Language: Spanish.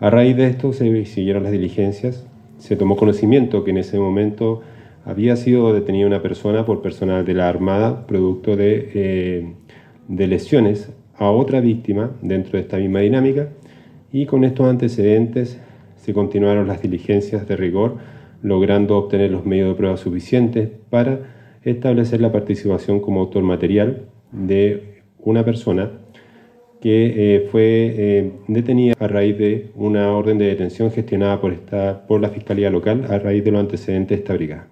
A raíz de esto se siguieron las diligencias, se tomó conocimiento que en ese momento había sido detenida una persona por personal de la Armada producto de, eh, de lesiones a otra víctima dentro de esta misma dinámica. Y con estos antecedentes se continuaron las diligencias de rigor logrando obtener los medios de prueba suficientes para establecer la participación como autor material de una persona que eh, fue eh, detenida a raíz de una orden de detención gestionada por, esta, por la Fiscalía Local a raíz de los antecedentes de esta brigada.